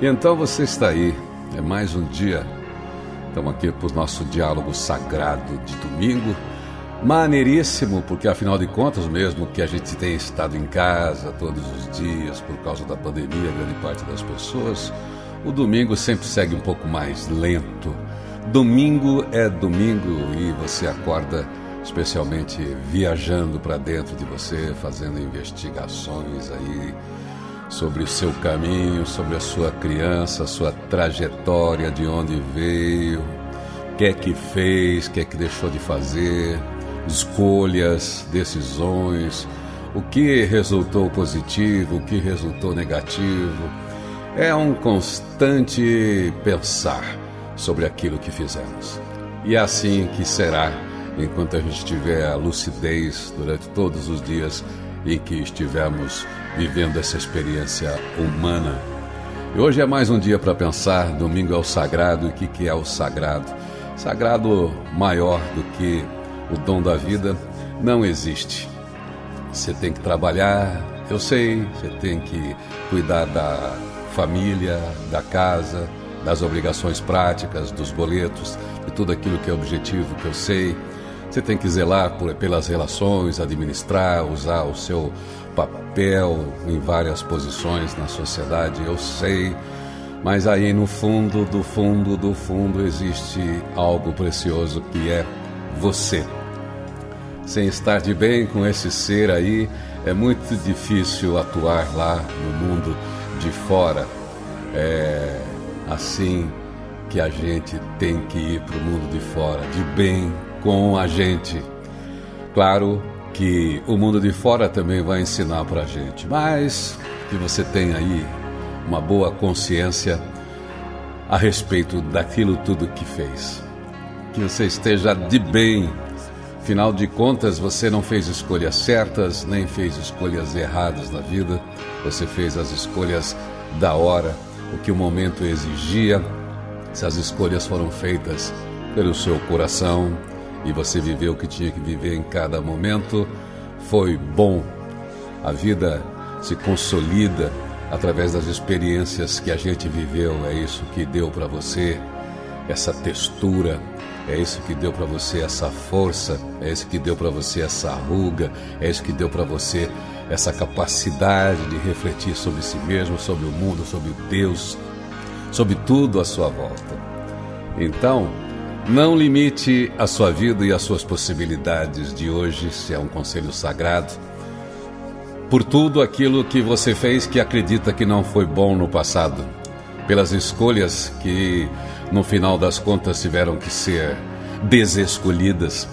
E então você está aí, é mais um dia. Estamos aqui para o nosso diálogo sagrado de domingo. Maneiríssimo, porque afinal de contas, mesmo que a gente tenha estado em casa todos os dias por causa da pandemia, grande parte das pessoas, o domingo sempre segue um pouco mais lento. Domingo é domingo e você acorda especialmente viajando para dentro de você, fazendo investigações aí sobre o seu caminho, sobre a sua criança, a sua trajetória, de onde veio, o que é que fez, o que é que deixou de fazer, escolhas, decisões, o que resultou positivo, o que resultou negativo. É um constante pensar sobre aquilo que fizemos. E é assim que será enquanto a gente tiver a lucidez durante todos os dias em que estivermos vivendo essa experiência humana. E hoje é mais um dia para pensar. Domingo é o sagrado. E o que, que é o sagrado? Sagrado maior do que o dom da vida não existe. Você tem que trabalhar, eu sei, você tem que cuidar da família, da casa, das obrigações práticas, dos boletos, de tudo aquilo que é objetivo que eu sei. Você tem que zelar por, pelas relações, administrar, usar o seu papel em várias posições na sociedade, eu sei. Mas aí no fundo, do fundo, do fundo existe algo precioso que é você. Sem estar de bem com esse ser aí, é muito difícil atuar lá no mundo de fora. É assim que a gente tem que ir para o mundo de fora, de bem com a gente. Claro que o mundo de fora também vai ensinar para a gente, mas que você tenha aí uma boa consciência a respeito daquilo tudo que fez. Que você esteja de bem. Afinal de contas, você não fez escolhas certas, nem fez escolhas erradas na vida. Você fez as escolhas da hora, o que o momento exigia. Se as escolhas foram feitas pelo seu coração, e você viveu o que tinha que viver em cada momento, foi bom. A vida se consolida através das experiências que a gente viveu, é isso que deu para você essa textura, é isso que deu para você essa força, é isso que deu para você essa ruga, é isso que deu para você essa capacidade de refletir sobre si mesmo, sobre o mundo, sobre Deus, sobre tudo à sua volta. Então, não limite a sua vida e as suas possibilidades de hoje, se é um conselho sagrado, por tudo aquilo que você fez que acredita que não foi bom no passado, pelas escolhas que no final das contas tiveram que ser desescolhidas,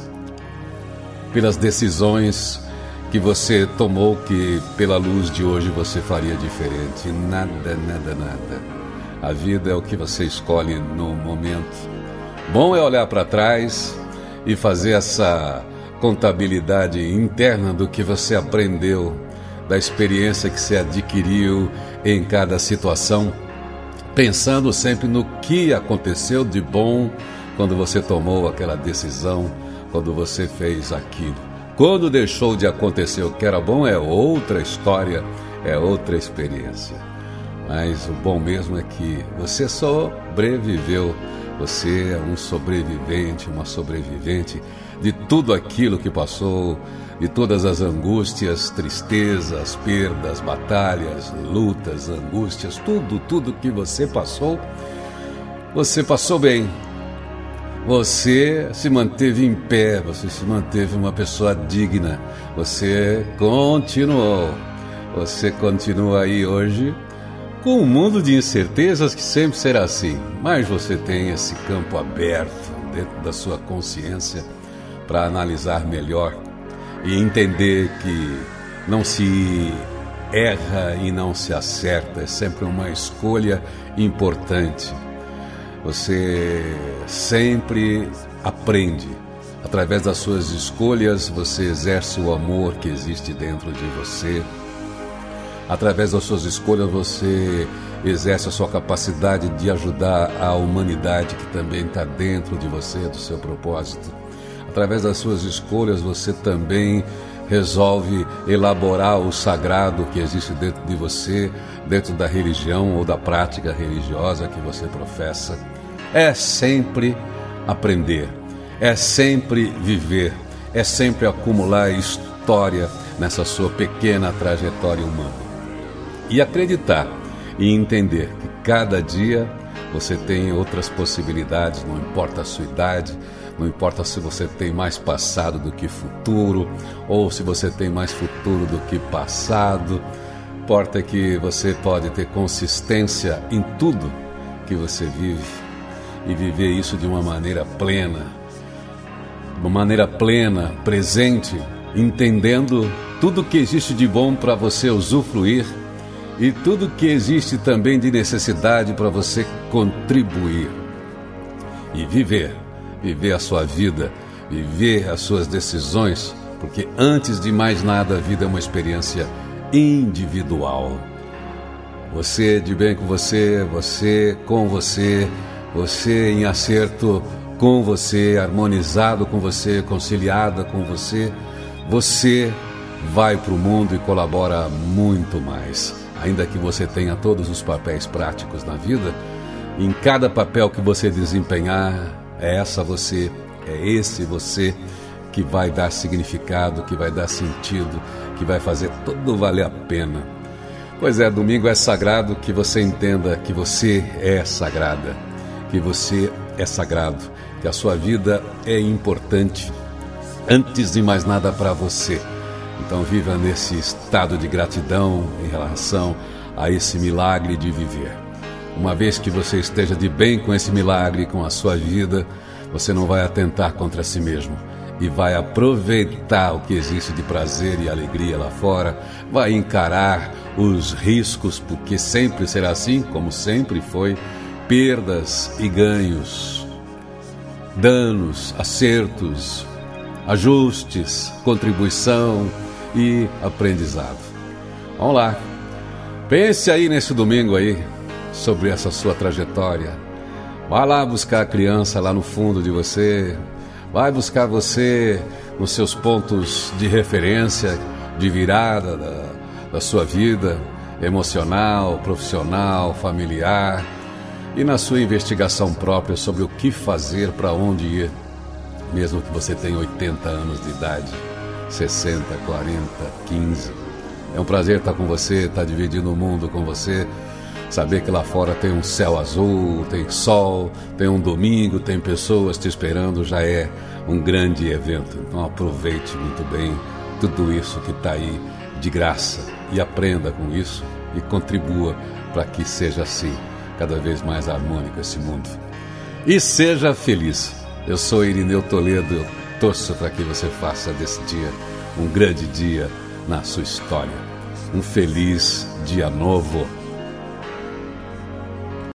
pelas decisões que você tomou que pela luz de hoje você faria diferente. Nada, nada, nada. A vida é o que você escolhe no momento Bom é olhar para trás e fazer essa contabilidade interna do que você aprendeu, da experiência que você adquiriu em cada situação, pensando sempre no que aconteceu de bom quando você tomou aquela decisão, quando você fez aquilo. Quando deixou de acontecer o que era bom é outra história, é outra experiência. Mas o bom mesmo é que você sobreviveu você é um sobrevivente, uma sobrevivente de tudo aquilo que passou, de todas as angústias, tristezas, perdas, batalhas, lutas, angústias, tudo, tudo que você passou, você passou bem. Você se manteve em pé, você se manteve uma pessoa digna, você continuou. Você continua aí hoje com um mundo de incertezas que sempre será assim, mas você tem esse campo aberto dentro da sua consciência para analisar melhor e entender que não se erra e não se acerta, é sempre uma escolha importante. Você sempre aprende. Através das suas escolhas, você exerce o amor que existe dentro de você Através das suas escolhas, você exerce a sua capacidade de ajudar a humanidade que também está dentro de você, do seu propósito. Através das suas escolhas, você também resolve elaborar o sagrado que existe dentro de você, dentro da religião ou da prática religiosa que você professa, é sempre aprender, é sempre viver, é sempre acumular história nessa sua pequena trajetória humana. E acreditar e entender que cada dia você tem outras possibilidades, não importa a sua idade, não importa se você tem mais passado do que futuro, ou se você tem mais futuro do que passado, importa que você pode ter consistência em tudo que você vive e viver isso de uma maneira plena, de uma maneira plena, presente, entendendo tudo que existe de bom para você usufruir e tudo que existe também de necessidade para você contribuir e viver, viver a sua vida, viver as suas decisões, porque antes de mais nada a vida é uma experiência individual. Você de bem com você, você com você, você em acerto com você, harmonizado com você, conciliada com você, você vai para o mundo e colabora muito mais. Ainda que você tenha todos os papéis práticos na vida, em cada papel que você desempenhar, é essa você, é esse você que vai dar significado, que vai dar sentido, que vai fazer tudo valer a pena. Pois é, domingo é sagrado que você entenda que você é sagrada, que você é sagrado, que a sua vida é importante antes de mais nada para você. Então viva nesse estado de gratidão em relação a esse milagre de viver. Uma vez que você esteja de bem com esse milagre, com a sua vida, você não vai atentar contra si mesmo e vai aproveitar o que existe de prazer e alegria lá fora, vai encarar os riscos, porque sempre será assim, como sempre foi, perdas e ganhos, danos, acertos, ajustes, contribuição e aprendizado. Vamos lá. Pense aí nesse domingo aí sobre essa sua trajetória. Vá lá buscar a criança lá no fundo de você, vai buscar você nos seus pontos de referência, de virada da, da sua vida emocional, profissional, familiar e na sua investigação própria sobre o que fazer, para onde ir, mesmo que você tenha 80 anos de idade, 60, 40, 15. É um prazer estar com você, estar dividindo o mundo com você Saber que lá fora tem um céu azul, tem sol, tem um domingo, tem pessoas te esperando já é um grande evento. Então aproveite muito bem tudo isso que está aí de graça e aprenda com isso e contribua para que seja assim, cada vez mais harmônico esse mundo. E seja feliz. Eu sou Irineu Toledo, torço para que você faça desse dia um grande dia na sua história. Um feliz dia novo.